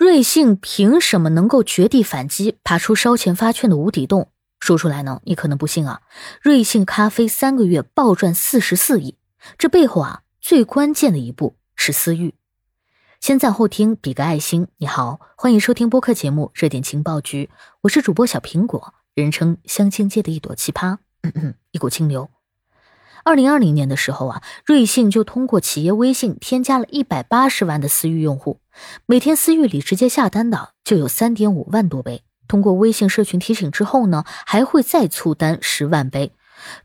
瑞幸凭什么能够绝地反击，爬出烧钱发券的无底洞？说出来呢，你可能不信啊。瑞幸咖啡三个月暴赚四十四亿，这背后啊，最关键的一步是私域。先赞后听，比个爱心。你好，欢迎收听播客节目《热点情报局》，我是主播小苹果，人称相亲界的一朵奇葩，嗯 嗯一股清流。二零二零年的时候啊，瑞幸就通过企业微信添加了一百八十万的私域用户，每天私域里直接下单的就有三点五万多杯。通过微信社群提醒之后呢，还会再促单十万杯。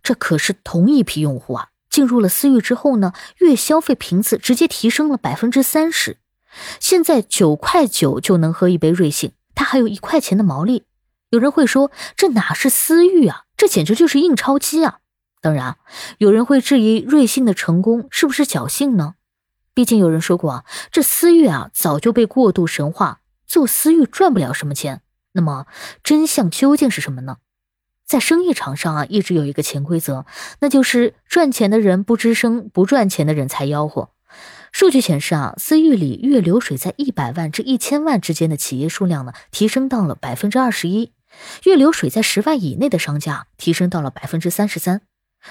这可是同一批用户啊，进入了私域之后呢，月消费频次直接提升了百分之三十。现在九块九就能喝一杯瑞幸，它还有一块钱的毛利。有人会说，这哪是私域啊，这简直就是印钞机啊！当然，有人会质疑瑞幸的成功是不是侥幸呢？毕竟有人说过啊，这私域啊早就被过度神化，做私域赚不了什么钱。那么真相究竟是什么呢？在生意场上啊，一直有一个潜规则，那就是赚钱的人不吱声，不赚钱的人才吆喝。数据显示啊，私域里月流水在一百万至一千万之间的企业数量呢，提升到了百分之二十一；月流水在十万以内的商家提升到了百分之三十三。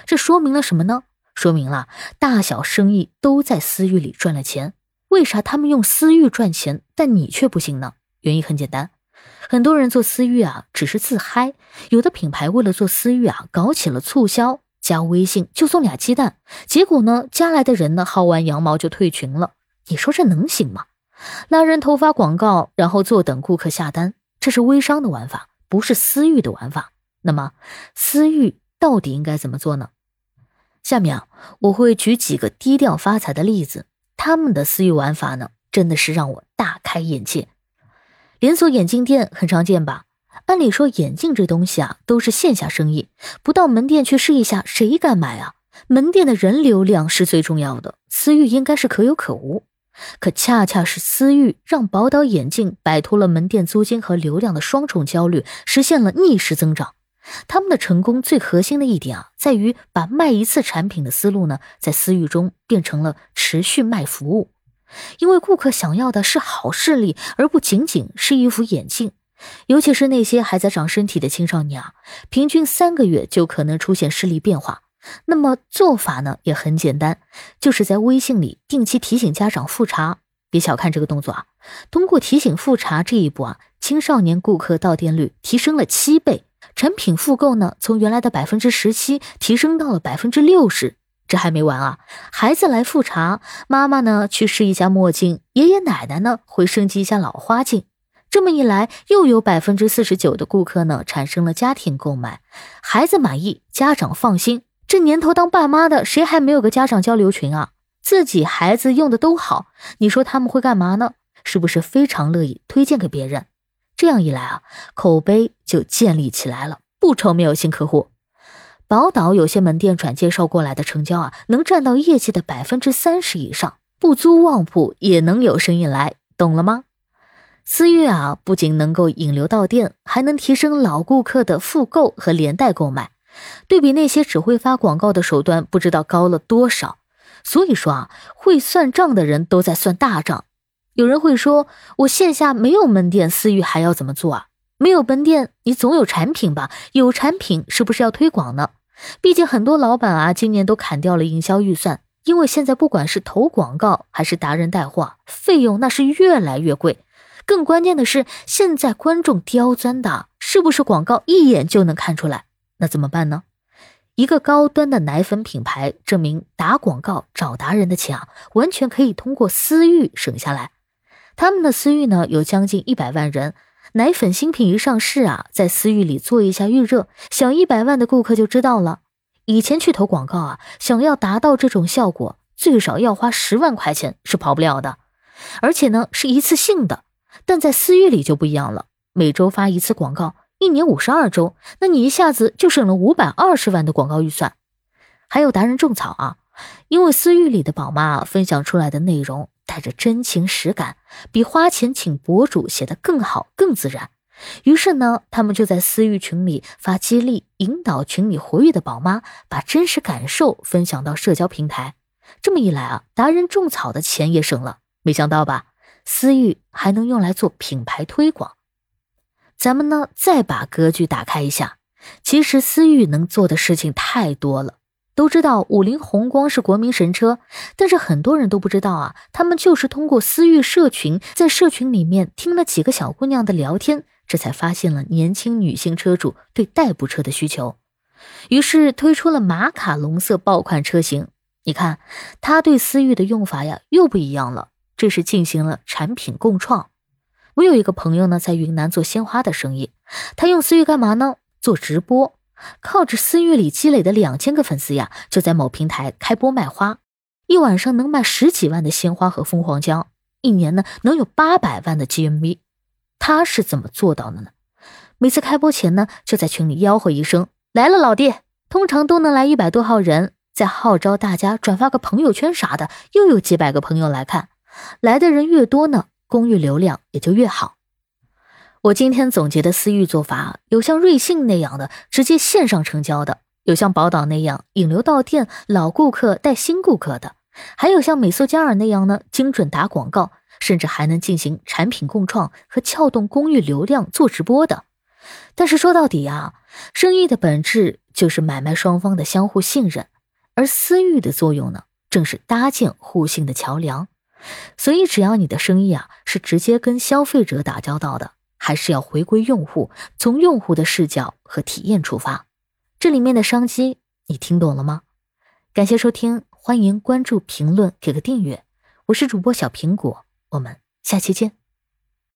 这说明了什么呢？说明了大小生意都在私域里赚了钱。为啥他们用私域赚钱，但你却不行呢？原因很简单，很多人做私域啊，只是自嗨。有的品牌为了做私域啊，搞起了促销，加微信就送俩鸡蛋。结果呢，加来的人呢，薅完羊毛就退群了。你说这能行吗？拉人头发广告，然后坐等顾客下单，这是微商的玩法，不是私域的玩法。那么，私域。到底应该怎么做呢？下面啊，我会举几个低调发财的例子，他们的私域玩法呢，真的是让我大开眼界。连锁眼镜店很常见吧？按理说眼镜这东西啊，都是线下生意，不到门店去试一下，谁敢买啊？门店的人流量是最重要的，私域应该是可有可无。可恰恰是私域，让宝岛眼镜摆脱了门店租金和流量的双重焦虑，实现了逆势增长。他们的成功最核心的一点啊，在于把卖一次产品的思路呢，在私域中变成了持续卖服务。因为顾客想要的是好视力，而不仅仅是一副眼镜。尤其是那些还在长身体的青少年啊，平均三个月就可能出现视力变化。那么做法呢也很简单，就是在微信里定期提醒家长复查。别小看这个动作啊，通过提醒复查这一步啊，青少年顾客到店率提升了七倍。产品复购呢，从原来的百分之十七提升到了百分之六十。这还没完啊！孩子来复查，妈妈呢去试一下墨镜，爷爷奶奶呢会升级一下老花镜。这么一来，又有百分之四十九的顾客呢产生了家庭购买。孩子满意，家长放心。这年头当爸妈的，谁还没有个家长交流群啊？自己孩子用的都好，你说他们会干嘛呢？是不是非常乐意推荐给别人？这样一来啊，口碑就建立起来了，不愁没有新客户。宝岛有些门店转介绍过来的成交啊，能占到业绩的百分之三十以上，不租旺铺也能有生意来，懂了吗？私域啊，不仅能够引流到店，还能提升老顾客的复购和连带购买，对比那些只会发广告的手段，不知道高了多少。所以说啊，会算账的人都在算大账。有人会说，我线下没有门店，私域还要怎么做啊？没有门店，你总有产品吧？有产品是不是要推广呢？毕竟很多老板啊，今年都砍掉了营销预算，因为现在不管是投广告还是达人带货，费用那是越来越贵。更关键的是，现在观众刁钻的，是不是广告一眼就能看出来？那怎么办呢？一个高端的奶粉品牌证明，打广告找达人的钱啊，完全可以通过私域省下来。他们的私域呢有将近一百万人，奶粉新品一上市啊，在私域里做一下预热，小一百万的顾客就知道了。以前去投广告啊，想要达到这种效果，最少要花十万块钱是跑不了的，而且呢是一次性的。但在私域里就不一样了，每周发一次广告，一年五十二周，那你一下子就省了五百二十万的广告预算。还有达人种草啊，因为私域里的宝妈分享出来的内容。带着真情实感，比花钱请博主写的更好、更自然。于是呢，他们就在私域群里发激励，引导群里活跃的宝妈把真实感受分享到社交平台。这么一来啊，达人种草的钱也省了。没想到吧？私域还能用来做品牌推广。咱们呢，再把格局打开一下，其实私域能做的事情太多了。都知道五菱宏光是国民神车，但是很多人都不知道啊，他们就是通过私域社群，在社群里面听了几个小姑娘的聊天，这才发现了年轻女性车主对代步车的需求，于是推出了马卡龙色爆款车型。你看，他对思域的用法呀又不一样了，这是进行了产品共创。我有一个朋友呢，在云南做鲜花的生意，他用思域干嘛呢？做直播。靠着私域里积累的两千个粉丝呀，就在某平台开播卖花，一晚上能卖十几万的鲜花和蜂皇浆，一年呢能有八百万的 GMV。他是怎么做到的呢？每次开播前呢，就在群里吆喝一声“来了，老弟”，通常都能来一百多号人，再号召大家转发个朋友圈啥的，又有几百个朋友来看。来的人越多呢，公寓流量也就越好。我今天总结的私域做法，有像瑞幸那样的直接线上成交的，有像宝岛那样引流到店，老顾客带新顾客的，还有像美素佳尔那样呢，精准打广告，甚至还能进行产品共创和撬动公寓流量做直播的。但是说到底啊，生意的本质就是买卖双方的相互信任，而私域的作用呢，正是搭建互信的桥梁。所以只要你的生意啊是直接跟消费者打交道的。还是要回归用户，从用户的视角和体验出发，这里面的商机你听懂了吗？感谢收听，欢迎关注、评论、给个订阅，我是主播小苹果，我们下期见。